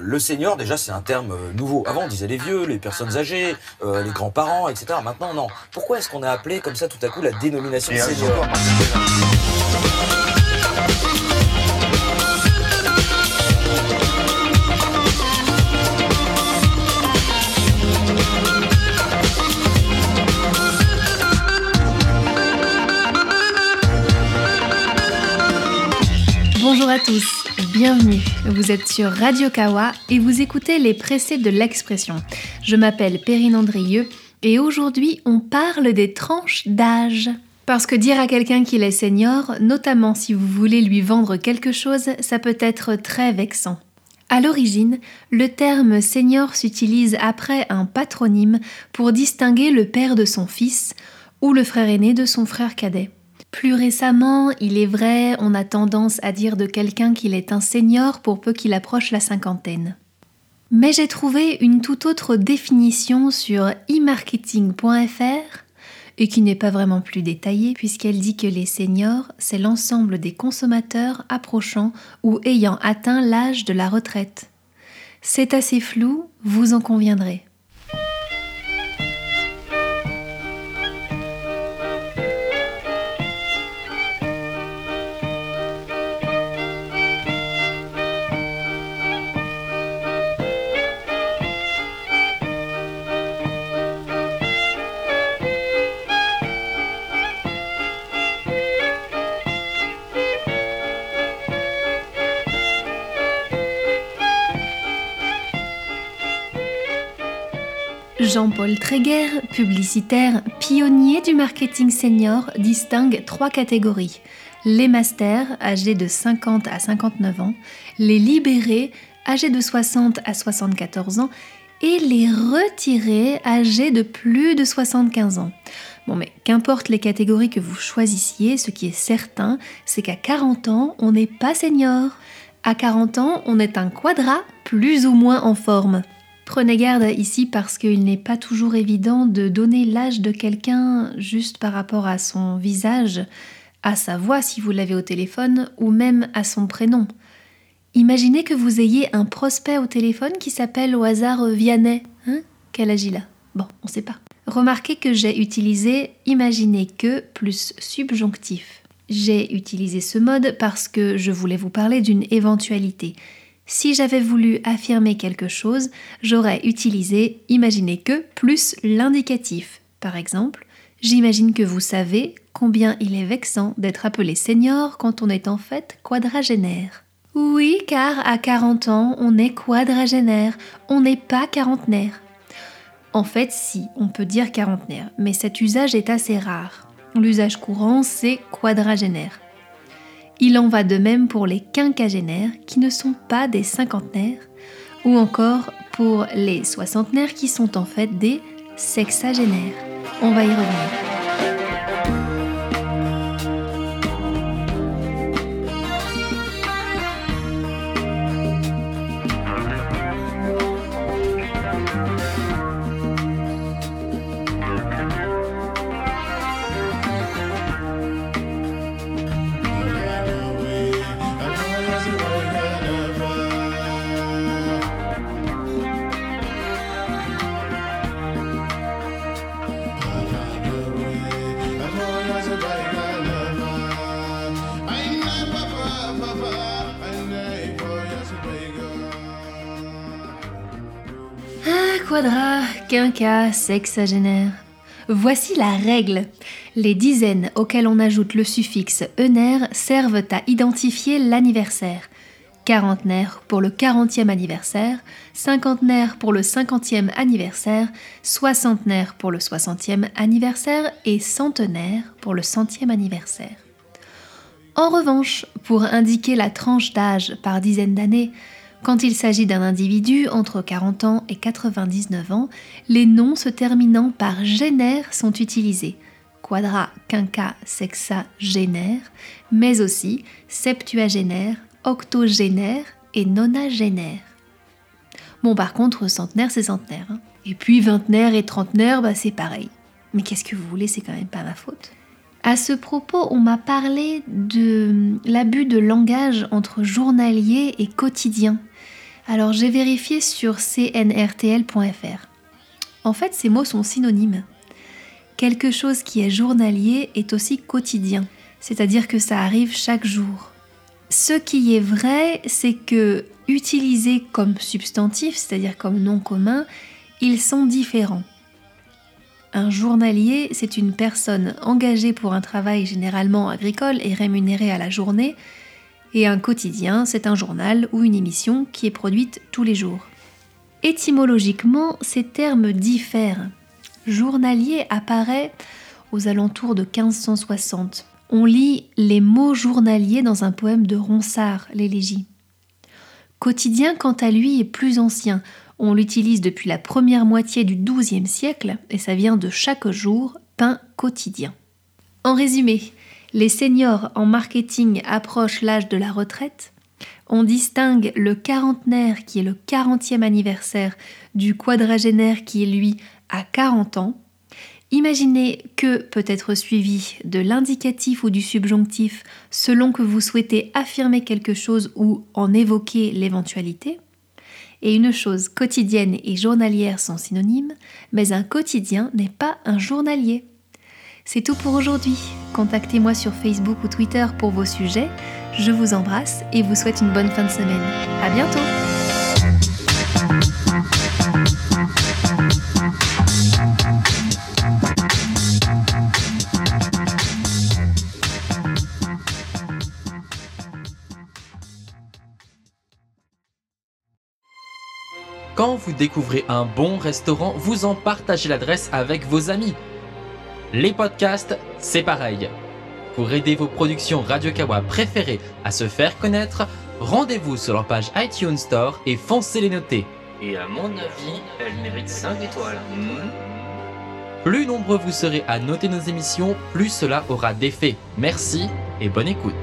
Le senior, déjà, c'est un terme euh, nouveau. Avant, on disait les vieux, les personnes âgées, euh, les grands-parents, etc. Maintenant, non. Pourquoi est-ce qu'on a appelé comme ça tout à coup la dénomination senior Bonjour à tous, bienvenue. Vous êtes sur Radio Kawa et vous écoutez les pressés de l'expression. Je m'appelle Perrine Andrieux et aujourd'hui on parle des tranches d'âge. Parce que dire à quelqu'un qu'il est senior, notamment si vous voulez lui vendre quelque chose, ça peut être très vexant. À l'origine, le terme senior s'utilise après un patronyme pour distinguer le père de son fils ou le frère aîné de son frère cadet. Plus récemment, il est vrai, on a tendance à dire de quelqu'un qu'il est un senior pour peu qu'il approche la cinquantaine. Mais j'ai trouvé une toute autre définition sur e-marketing.fr et qui n'est pas vraiment plus détaillée puisqu'elle dit que les seniors, c'est l'ensemble des consommateurs approchant ou ayant atteint l'âge de la retraite. C'est assez flou, vous en conviendrez. Jean-Paul Tréguer, publicitaire, pionnier du marketing senior, distingue trois catégories. Les masters, âgés de 50 à 59 ans, les libérés, âgés de 60 à 74 ans, et les retirés, âgés de plus de 75 ans. Bon, mais qu'importe les catégories que vous choisissiez, ce qui est certain, c'est qu'à 40 ans, on n'est pas senior. À 40 ans, on est un quadra, plus ou moins en forme. Prenez garde ici parce qu'il n'est pas toujours évident de donner l'âge de quelqu'un juste par rapport à son visage, à sa voix si vous l'avez au téléphone, ou même à son prénom. Imaginez que vous ayez un prospect au téléphone qui s'appelle au hasard Vianney. Hein? Quel âge il a? Bon, on sait pas. Remarquez que j'ai utilisé imaginez que plus subjonctif. J'ai utilisé ce mode parce que je voulais vous parler d'une éventualité. Si j'avais voulu affirmer quelque chose, j'aurais utilisé imaginez que plus l'indicatif. Par exemple, j'imagine que vous savez combien il est vexant d'être appelé senior quand on est en fait quadragénaire. Oui, car à 40 ans, on est quadragénaire, on n'est pas quarantenaire. En fait, si, on peut dire quarantenaire, mais cet usage est assez rare. L'usage courant, c'est quadragénaire. Il en va de même pour les quinquagénaires qui ne sont pas des cinquantenaires, ou encore pour les soixantenaires qui sont en fait des sexagénaires. On va y revenir. Quadra, quinca, sexagénaire. Voici la règle. Les dizaines auxquelles on ajoute le suffixe enaire servent à identifier l'anniversaire. Quarantenaire pour le quarantième anniversaire, cinquantenaire pour le cinquantième anniversaire, soixantenaire pour le soixantième anniversaire et centenaire pour le centième anniversaire. En revanche, pour indiquer la tranche d'âge par dizaine d'années, quand il s'agit d'un individu entre 40 ans et 99 ans, les noms se terminant par génère sont utilisés. Quadra, quinca, sexa, génère, mais aussi septuagénaire, octogénaire et nonagénaire. Bon, par contre, centenaire, c'est centenaire. hein. Et puis vingtenaire et trentenaire, bah, c'est pareil. Mais qu'est-ce que vous voulez, c'est quand même pas ma faute. À ce propos, on m'a parlé de l'abus de langage entre journalier et quotidien. Alors j'ai vérifié sur cnrtl.fr. En fait, ces mots sont synonymes. Quelque chose qui est journalier est aussi quotidien, c'est-à-dire que ça arrive chaque jour. Ce qui est vrai, c'est que utilisés comme substantif, c'est-à-dire comme nom commun, ils sont différents. Un journalier, c'est une personne engagée pour un travail généralement agricole et rémunérée à la journée, et un quotidien, c'est un journal ou une émission qui est produite tous les jours. Étymologiquement, ces termes diffèrent. Journalier apparaît aux alentours de 1560. On lit les mots journaliers dans un poème de Ronsard, l'élégie. Quotidien, quant à lui, est plus ancien. On l'utilise depuis la première moitié du XIIe siècle et ça vient de chaque jour, pain quotidien. En résumé, les seniors en marketing approchent l'âge de la retraite. On distingue le quarantenaire qui est le 40e anniversaire du quadragénaire qui est lui à 40 ans. Imaginez que peut être suivi de l'indicatif ou du subjonctif selon que vous souhaitez affirmer quelque chose ou en évoquer l'éventualité et une chose quotidienne et journalière sont synonymes, mais un quotidien n'est pas un journalier. C'est tout pour aujourd'hui. Contactez-moi sur Facebook ou Twitter pour vos sujets. Je vous embrasse et vous souhaite une bonne fin de semaine. À bientôt! Quand vous découvrez un bon restaurant, vous en partagez l'adresse avec vos amis. Les podcasts, c'est pareil. Pour aider vos productions Radio Kawa préférées à se faire connaître, rendez-vous sur leur page iTunes Store et foncez les noter. Et à mon avis, elle mérite 5 étoiles. Hmm Plus nombreux vous serez à noter nos émissions, plus cela aura d'effet. Merci et bonne écoute.